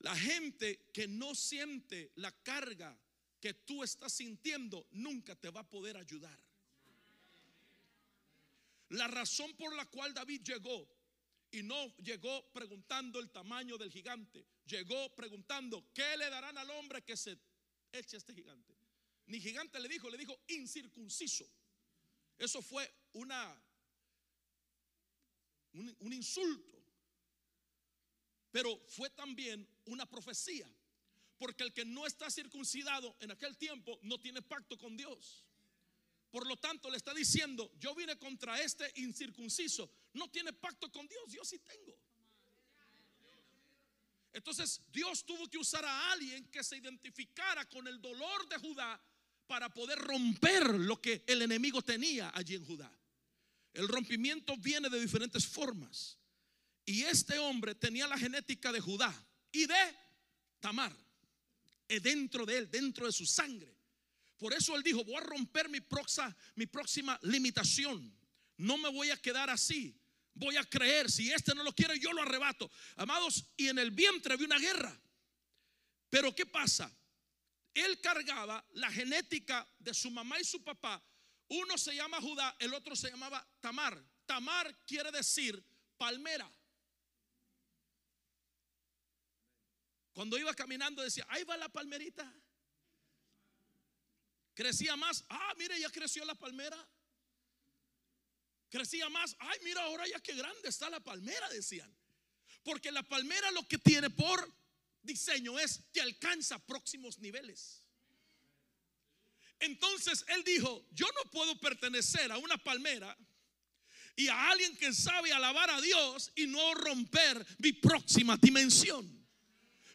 La gente que no siente la carga que tú estás sintiendo nunca te va a poder ayudar. La razón por la cual David llegó y no llegó preguntando el tamaño del gigante, llegó preguntando, ¿qué le darán al hombre que se eche este gigante? Ni gigante le dijo, le dijo incircunciso. Eso fue una un, un insulto. Pero fue también una profecía. Porque el que no está circuncidado en aquel tiempo no tiene pacto con Dios. Por lo tanto, le está diciendo, yo vine contra este incircunciso. No tiene pacto con Dios, yo sí tengo. Entonces Dios tuvo que usar a alguien que se identificara con el dolor de Judá para poder romper lo que el enemigo tenía allí en Judá. El rompimiento viene de diferentes formas. Y este hombre tenía la genética de Judá y de Tamar. Eh, dentro de él, dentro de su sangre. Por eso él dijo, voy a romper mi, mi próxima limitación. No me voy a quedar así. Voy a creer. Si este no lo quiere, yo lo arrebato. Amados, y en el vientre había una guerra. Pero ¿qué pasa? Él cargaba la genética de su mamá y su papá. Uno se llama Judá, el otro se llamaba Tamar. Tamar quiere decir palmera. Cuando iba caminando decía, ahí va la palmerita. Crecía más, ah, mire, ya creció la palmera. Crecía más, ay, mira, ahora ya qué grande está la palmera, decían. Porque la palmera lo que tiene por diseño es que alcanza próximos niveles. Entonces él dijo, yo no puedo pertenecer a una palmera y a alguien que sabe alabar a Dios y no romper mi próxima dimensión.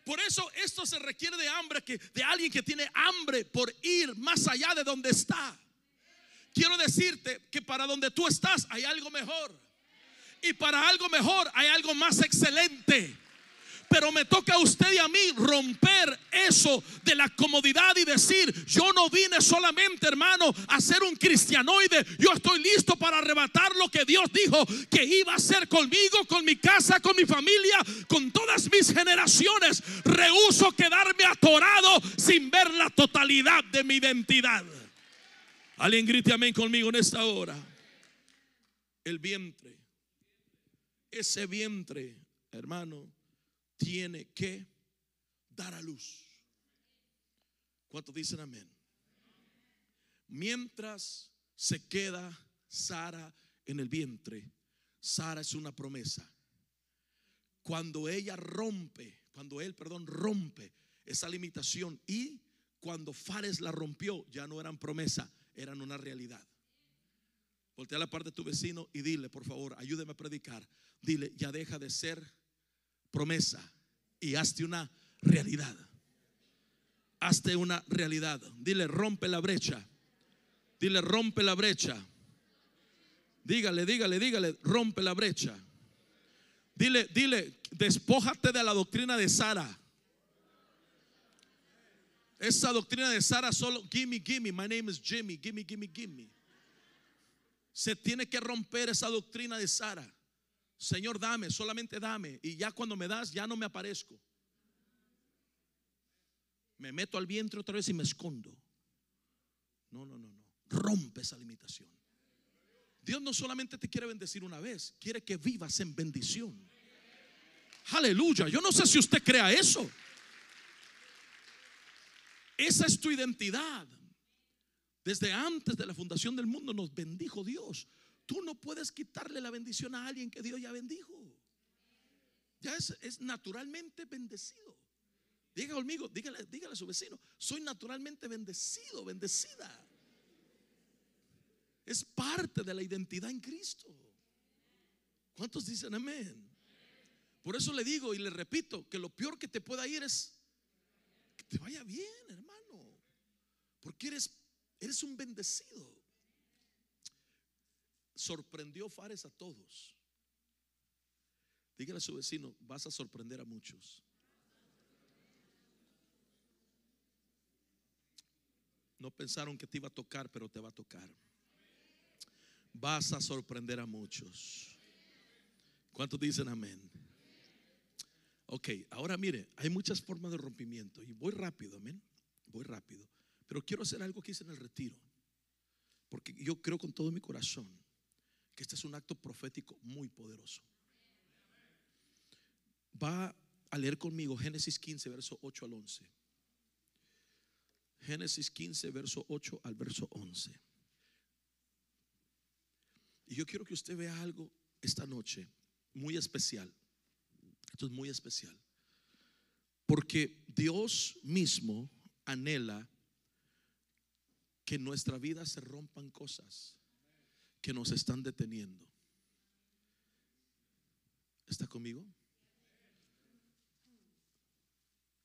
Por eso esto se requiere de hambre, que, de alguien que tiene hambre por ir más allá de donde está. Quiero decirte que para donde tú estás hay algo mejor. Y para algo mejor hay algo más excelente. Pero me toca a usted y a mí romper eso de la comodidad y decir, yo no vine solamente, hermano, a ser un cristianoide. Yo estoy listo para arrebatar lo que Dios dijo que iba a hacer conmigo, con mi casa, con mi familia, con todas mis generaciones. Rehuso quedarme atorado sin ver la totalidad de mi identidad. Alguien grite amén conmigo en esta hora. El vientre. Ese vientre, hermano tiene que dar a luz. ¿Cuántos dicen amén? Mientras se queda Sara en el vientre, Sara es una promesa. Cuando ella rompe, cuando él, perdón, rompe esa limitación y cuando Fares la rompió, ya no eran promesa, eran una realidad. Voltea a la parte de tu vecino y dile, por favor, ayúdeme a predicar. Dile, ya deja de ser promesa y hazte una realidad. Hazte una realidad. Dile, rompe la brecha. Dile, rompe la brecha. Dígale, dígale, dígale, rompe la brecha. Dile, dile, despójate de la doctrina de Sara. Esa doctrina de Sara solo, gimme, gimme, my name is Jimmy, gimme, gimme, gimme. Se tiene que romper esa doctrina de Sara. Señor, dame, solamente dame. Y ya cuando me das, ya no me aparezco. Me meto al vientre otra vez y me escondo. No, no, no, no. Rompe esa limitación. Dios no solamente te quiere bendecir una vez, quiere que vivas en bendición. Aleluya. Yo no sé si usted crea eso. Esa es tu identidad. Desde antes de la fundación del mundo nos bendijo Dios. Tú no puedes quitarle la bendición a alguien que Dios ya bendijo. Ya es, naturalmente bendecido. Diga conmigo, dígale, dígale a su vecino, soy naturalmente bendecido, bendecida. Es parte de la identidad en Cristo. ¿Cuántos dicen amén? Por eso le digo y le repito que lo peor que te pueda ir es que te vaya bien, hermano. Porque eres, eres un bendecido. Sorprendió Fares a todos. Dígale a su vecino, vas a sorprender a muchos. No pensaron que te iba a tocar, pero te va a tocar. Vas a sorprender a muchos. ¿Cuántos dicen amén? Ok, ahora mire, hay muchas formas de rompimiento y voy rápido, amén. Voy rápido. Pero quiero hacer algo que hice en el retiro. Porque yo creo con todo mi corazón este es un acto profético muy poderoso. Va a leer conmigo Génesis 15, verso 8 al 11. Génesis 15, verso 8 al verso 11. Y yo quiero que usted vea algo esta noche muy especial. Esto es muy especial. Porque Dios mismo anhela que en nuestra vida se rompan cosas que nos están deteniendo. ¿Está conmigo?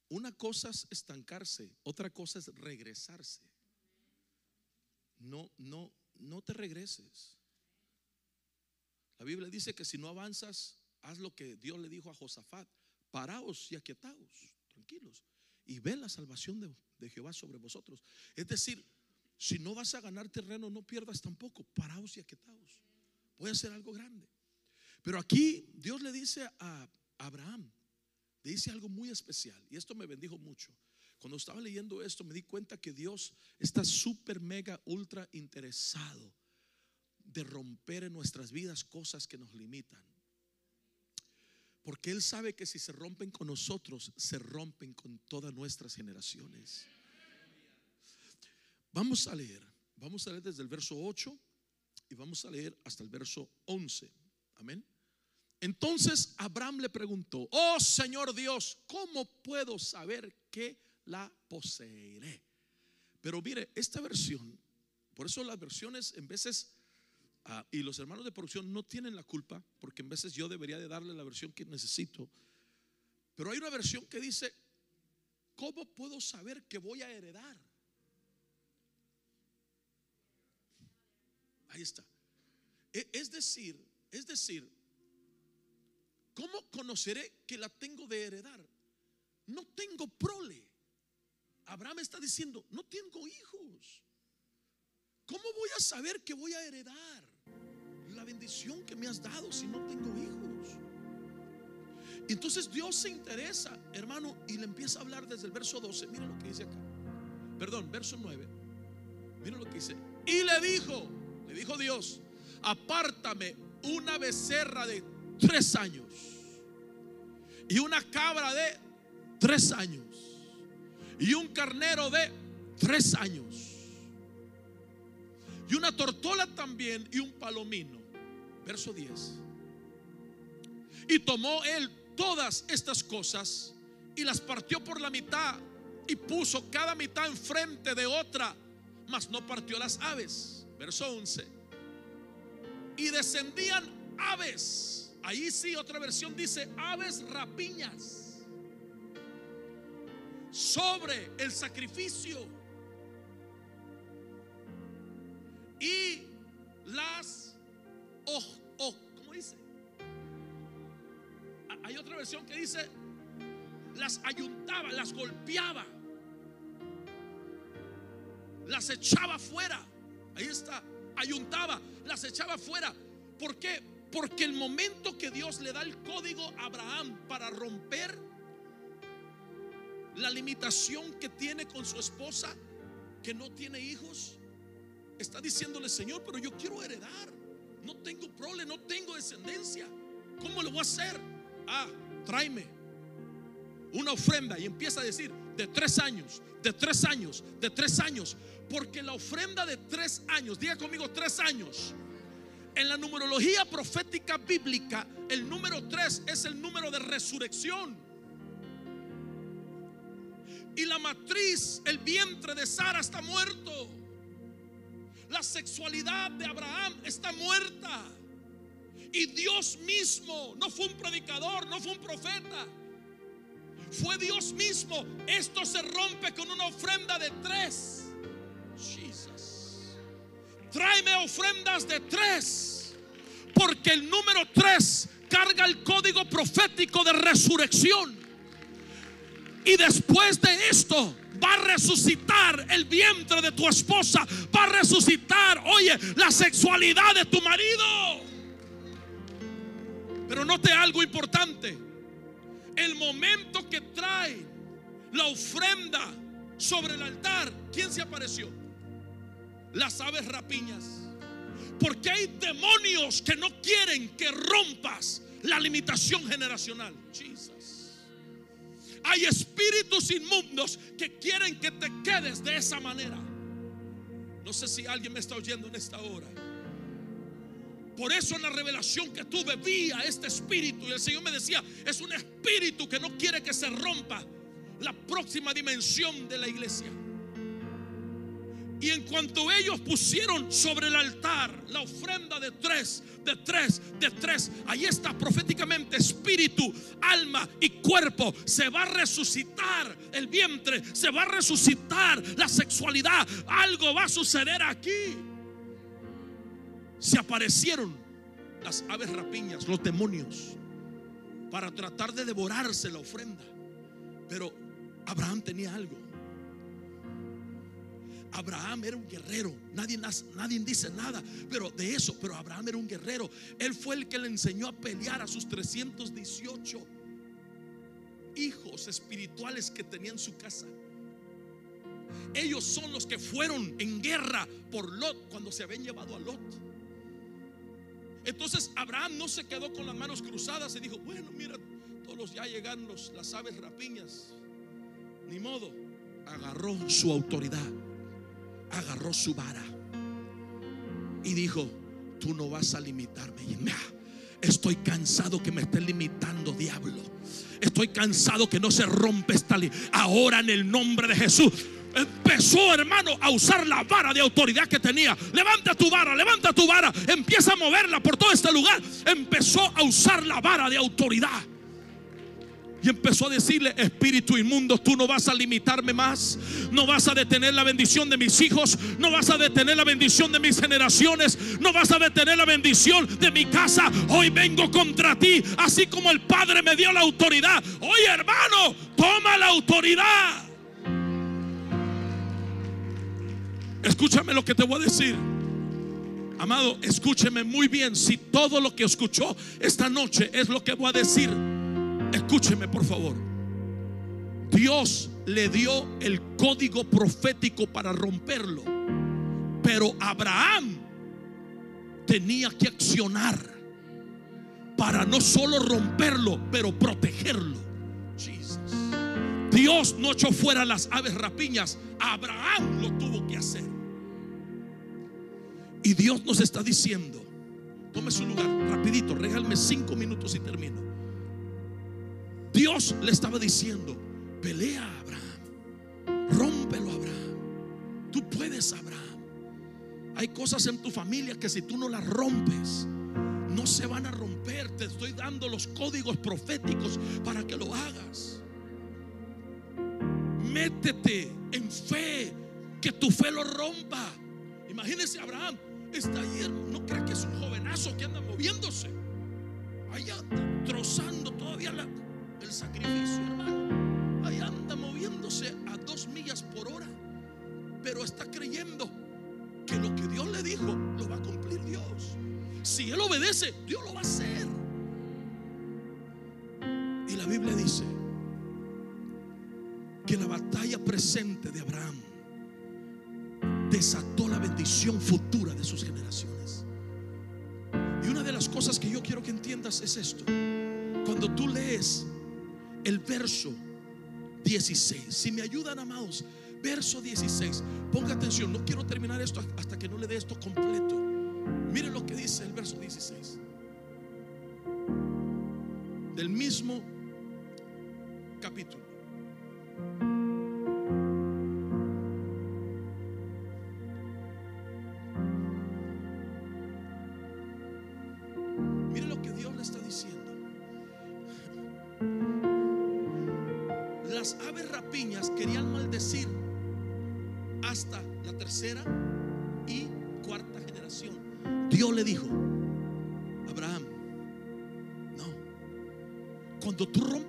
Una cosa es estancarse, otra cosa es regresarse. No, no, no te regreses. La Biblia dice que si no avanzas, haz lo que Dios le dijo a Josafat: paraos y aquietaos, tranquilos, y ve la salvación de, de Jehová sobre vosotros. Es decir, si no vas a ganar terreno, no pierdas tampoco, paraos y aquietaos. Voy a hacer algo grande. Pero aquí Dios le dice a Abraham, dice algo muy especial y esto me bendijo mucho. Cuando estaba leyendo esto me di cuenta que Dios está súper, mega, ultra interesado de romper en nuestras vidas cosas que nos limitan. Porque Él sabe que si se rompen con nosotros, se rompen con todas nuestras generaciones. Vamos a leer, vamos a leer desde el verso 8 y vamos a leer hasta el verso 11. Amén. Entonces Abraham le preguntó, oh Señor Dios, ¿cómo puedo saber que la poseeré? Pero mire, esta versión, por eso las versiones en veces, ah, y los hermanos de producción no tienen la culpa, porque en veces yo debería de darle la versión que necesito, pero hay una versión que dice, ¿cómo puedo saber que voy a heredar? Ahí está. E, es decir, es decir, ¿Cómo conoceré que la tengo de heredar? No tengo prole. Abraham está diciendo, no tengo hijos. ¿Cómo voy a saber que voy a heredar la bendición que me has dado si no tengo hijos? Entonces Dios se interesa, hermano, y le empieza a hablar desde el verso 12. Mira lo que dice acá. Perdón, verso 9. Mira lo que dice. Y le dijo, le dijo Dios, apártame una becerra de tres años. Y una cabra de tres años. Y un carnero de tres años. Y una tortola también y un palomino. Verso 10. Y tomó él todas estas cosas y las partió por la mitad y puso cada mitad enfrente de otra, mas no partió las aves. Verso 11. Y descendían aves Ahí sí, otra versión dice aves rapiñas sobre el sacrificio y las oh, oh, ¿cómo dice? Hay otra versión que dice las ayuntaba, las golpeaba, las echaba fuera. Ahí está, ayuntaba, las echaba fuera. ¿Por qué? Porque el momento que Dios le da el código a Abraham para romper la limitación que tiene con su esposa, que no tiene hijos, está diciéndole, Señor, pero yo quiero heredar. No tengo prole, no tengo descendencia. ¿Cómo lo voy a hacer? Ah, tráeme una ofrenda y empieza a decir, de tres años, de tres años, de tres años. Porque la ofrenda de tres años, diga conmigo tres años, en la numerología profética bíblica, el número 3 es el número de resurrección. Y la matriz, el vientre de Sara está muerto. La sexualidad de Abraham está muerta. Y Dios mismo, no fue un predicador, no fue un profeta. Fue Dios mismo. Esto se rompe con una ofrenda de tres. Jesus. Tráeme ofrendas de tres. Porque el número tres carga el código profético de resurrección. Y después de esto va a resucitar el vientre de tu esposa. Va a resucitar, oye, la sexualidad de tu marido. Pero note algo importante. El momento que trae la ofrenda sobre el altar, ¿quién se apareció? Las aves rapiñas. Porque hay demonios que no quieren que rompas la limitación generacional. Jesus. Hay espíritus inmundos que quieren que te quedes de esa manera. No sé si alguien me está oyendo en esta hora. Por eso en la revelación que tuve vi a este espíritu y el Señor me decía, es un espíritu que no quiere que se rompa la próxima dimensión de la iglesia. Y en cuanto ellos pusieron sobre el altar la ofrenda de tres, de tres, de tres, ahí está proféticamente espíritu, alma y cuerpo. Se va a resucitar el vientre, se va a resucitar la sexualidad. Algo va a suceder aquí. Se aparecieron las aves rapiñas, los demonios, para tratar de devorarse la ofrenda. Pero Abraham tenía algo. Abraham era un guerrero. Nadie, nadie dice nada, pero de eso, pero Abraham era un guerrero. Él fue el que le enseñó a pelear a sus 318 hijos espirituales que tenía en su casa. Ellos son los que fueron en guerra por Lot cuando se habían llevado a Lot. Entonces Abraham no se quedó con las manos cruzadas y dijo, bueno, mira, todos ya llegan los, las aves rapiñas. Ni modo. Agarró su autoridad agarró su vara y dijo, tú no vas a limitarme. Estoy cansado que me estés limitando, diablo. Estoy cansado que no se rompe esta ley. Ahora en el nombre de Jesús. Empezó, hermano, a usar la vara de autoridad que tenía. Levanta tu vara, levanta tu vara. Empieza a moverla por todo este lugar. Empezó a usar la vara de autoridad. Y empezó a decirle, espíritu inmundo, tú no vas a limitarme más. No vas a detener la bendición de mis hijos. No vas a detener la bendición de mis generaciones. No vas a detener la bendición de mi casa. Hoy vengo contra ti. Así como el Padre me dio la autoridad. Hoy hermano, toma la autoridad. Escúchame lo que te voy a decir. Amado, escúcheme muy bien. Si todo lo que escuchó esta noche es lo que voy a decir Escúcheme por favor. Dios le dio el código profético para romperlo. Pero Abraham tenía que accionar para no solo romperlo, pero protegerlo. Dios no echó fuera las aves rapiñas. Abraham lo tuvo que hacer. Y Dios nos está diciendo, tome su lugar, rapidito, regálme cinco minutos y termino. Dios le estaba diciendo, pelea a Abraham, rómpelo Abraham, tú puedes Abraham. Hay cosas en tu familia que si tú no las rompes, no se van a romper. Te estoy dando los códigos proféticos para que lo hagas. Métete en fe, que tu fe lo rompa. Imagínese Abraham, está ahí, no crea que es un jovenazo que anda moviéndose. Allá trozando todavía la, el sacrificio, hermano. Ahí anda moviéndose a dos millas por hora, pero está creyendo que lo que Dios le dijo lo va a cumplir Dios. Si él obedece, Dios lo va a hacer. Y la Biblia dice que la batalla presente de Abraham desató la bendición futura de sus generaciones. Y una de las cosas que yo quiero que entiendas es esto. Cuando tú lees el verso 16. Si me ayudan, amados, verso 16. Ponga atención, no quiero terminar esto hasta que no le dé esto completo. Mire lo que dice el verso 16. Del mismo capítulo.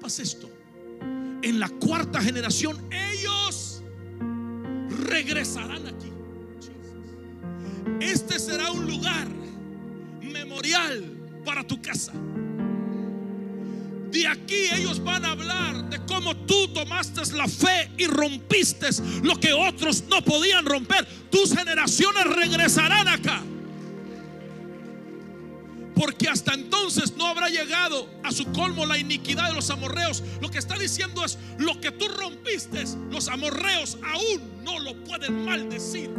Esto, en la cuarta generación ellos regresarán aquí. Este será un lugar memorial para tu casa. De aquí ellos van a hablar de cómo tú tomaste la fe y rompiste lo que otros no podían romper. Tus generaciones regresarán acá. Porque hasta entonces no habrá llegado a su colmo la iniquidad de los amorreos. Lo que está diciendo es, lo que tú rompiste, los amorreos aún no lo pueden maldecir.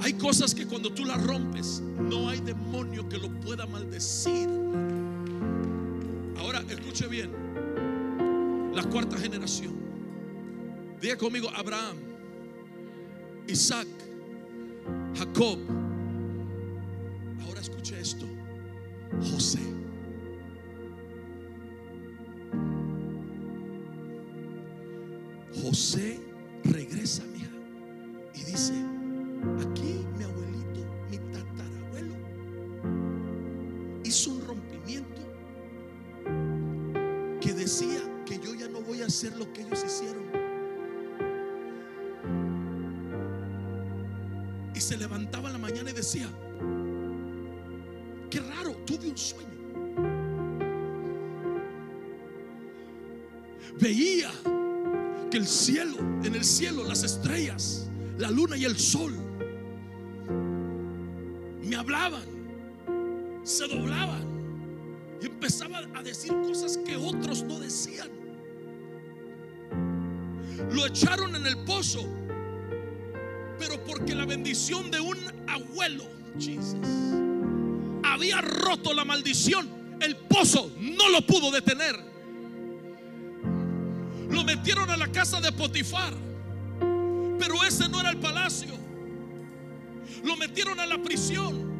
Hay cosas que cuando tú las rompes, no hay demonio que lo pueda maldecir. Ahora, escuche bien. La cuarta generación. Diga conmigo, Abraham, Isaac, Jacob. Ahora escuche esto. José. José decía, qué raro, tuve un sueño. Veía que el cielo, en el cielo, las estrellas, la luna y el sol me hablaban, se doblaban y empezaban a decir cosas que otros no decían. Lo echaron en el pozo, pero porque la bendición de un abuelo, había roto la maldición, el pozo no lo pudo detener. Lo metieron a la casa de Potifar, pero ese no era el palacio. Lo metieron a la prisión.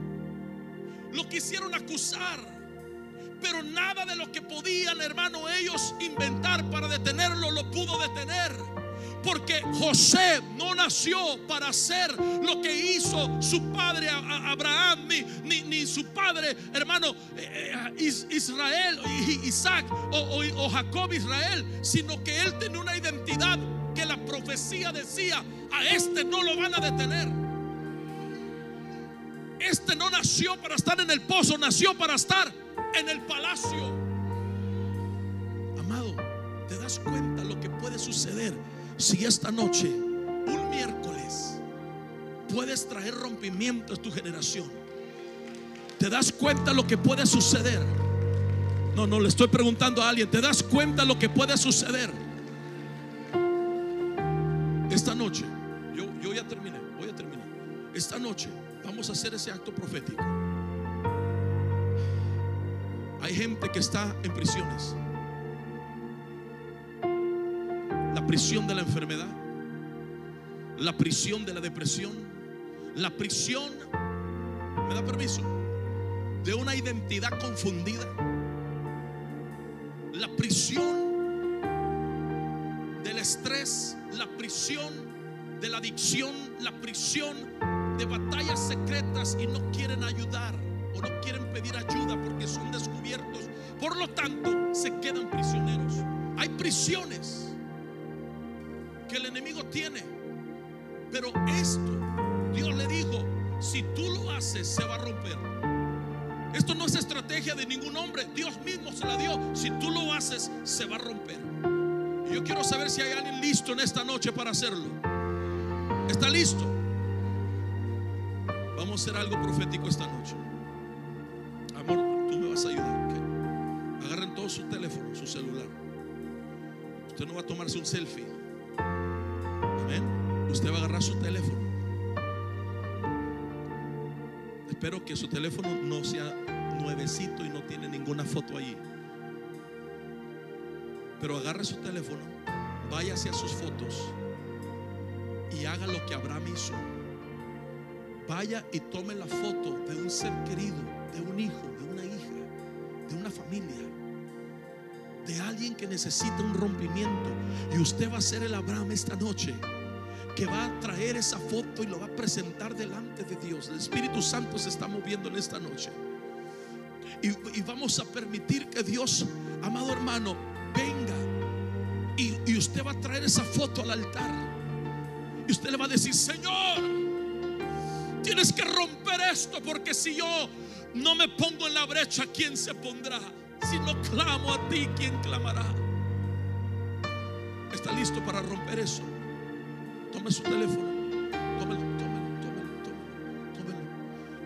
Lo quisieron acusar, pero nada de lo que podían, hermano, ellos inventar para detenerlo lo pudo detener. Porque José no nació para hacer lo que hizo su padre Abraham, ni, ni, su padre, hermano Israel, Isaac o, o Jacob Israel, sino que él tenía una identidad que la profecía decía, a este no lo van a detener. Este no nació para estar en el pozo, nació para estar en el palacio. Amado, ¿te das cuenta lo que puede suceder? Si esta noche, un miércoles, puedes traer rompimiento a tu generación, ¿te das cuenta lo que puede suceder? No, no, le estoy preguntando a alguien, ¿te das cuenta lo que puede suceder? Esta noche, yo, yo ya terminé, voy a terminar. Esta noche vamos a hacer ese acto profético. Hay gente que está en prisiones. La prisión de la enfermedad, la prisión de la depresión, la prisión, ¿me da permiso? De una identidad confundida, la prisión del estrés, la prisión de la adicción, la prisión de batallas secretas y no quieren ayudar o no quieren pedir ayuda porque son descubiertos. Por lo tanto, se quedan prisioneros. Hay prisiones que el enemigo tiene. Pero esto, Dios le dijo, si tú lo haces, se va a romper. Esto no es estrategia de ningún hombre. Dios mismo se la dio. Si tú lo haces, se va a romper. Y yo quiero saber si hay alguien listo en esta noche para hacerlo. ¿Está listo? Vamos a hacer algo profético esta noche. Amor, tú me vas a ayudar. Agarren todo su teléfono, su celular. Usted no va a tomarse un selfie. Usted va a agarrar su teléfono. Espero que su teléfono no sea nuevecito y no tiene ninguna foto allí. Pero agarre su teléfono, vaya hacia sus fotos y haga lo que Abraham hizo. Vaya y tome la foto de un ser querido, de un hijo, de una hija, de una familia de alguien que necesita un rompimiento. Y usted va a ser el Abraham esta noche que va a traer esa foto y lo va a presentar delante de Dios. El Espíritu Santo se está moviendo en esta noche. Y, vamos a permitir que Dios, amado hermano, venga. Y, y usted va a traer esa foto al altar. Y usted le va a decir, Señor, tienes que romper esto porque si yo no me pongo en la brecha, ¿quién se pondrá? Si no clamo a ti, ¿quién clamará? ¿Está listo para romper eso? Tome su teléfono. Tómelo, tómelo, tómelo, tómelo, tómelo.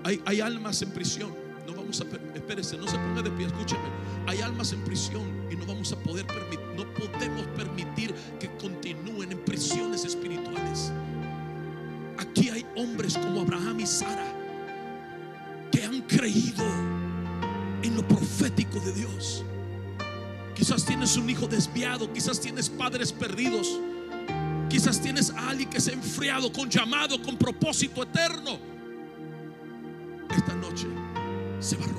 Hay, hay almas en prisión. No vamos a, espérese, no se ponga de pie, escúcheme. Hay almas en prisión y no vamos a poder permitir, no podemos permitir que continúen en prisiones espirituales. Aquí hay hombres como Abraham y Sara que han creído en lo profético de Dios. Quizás tienes un hijo desviado, quizás tienes padres perdidos, quizás tienes a alguien que se ha enfriado con llamado, con propósito eterno. Esta noche se va a.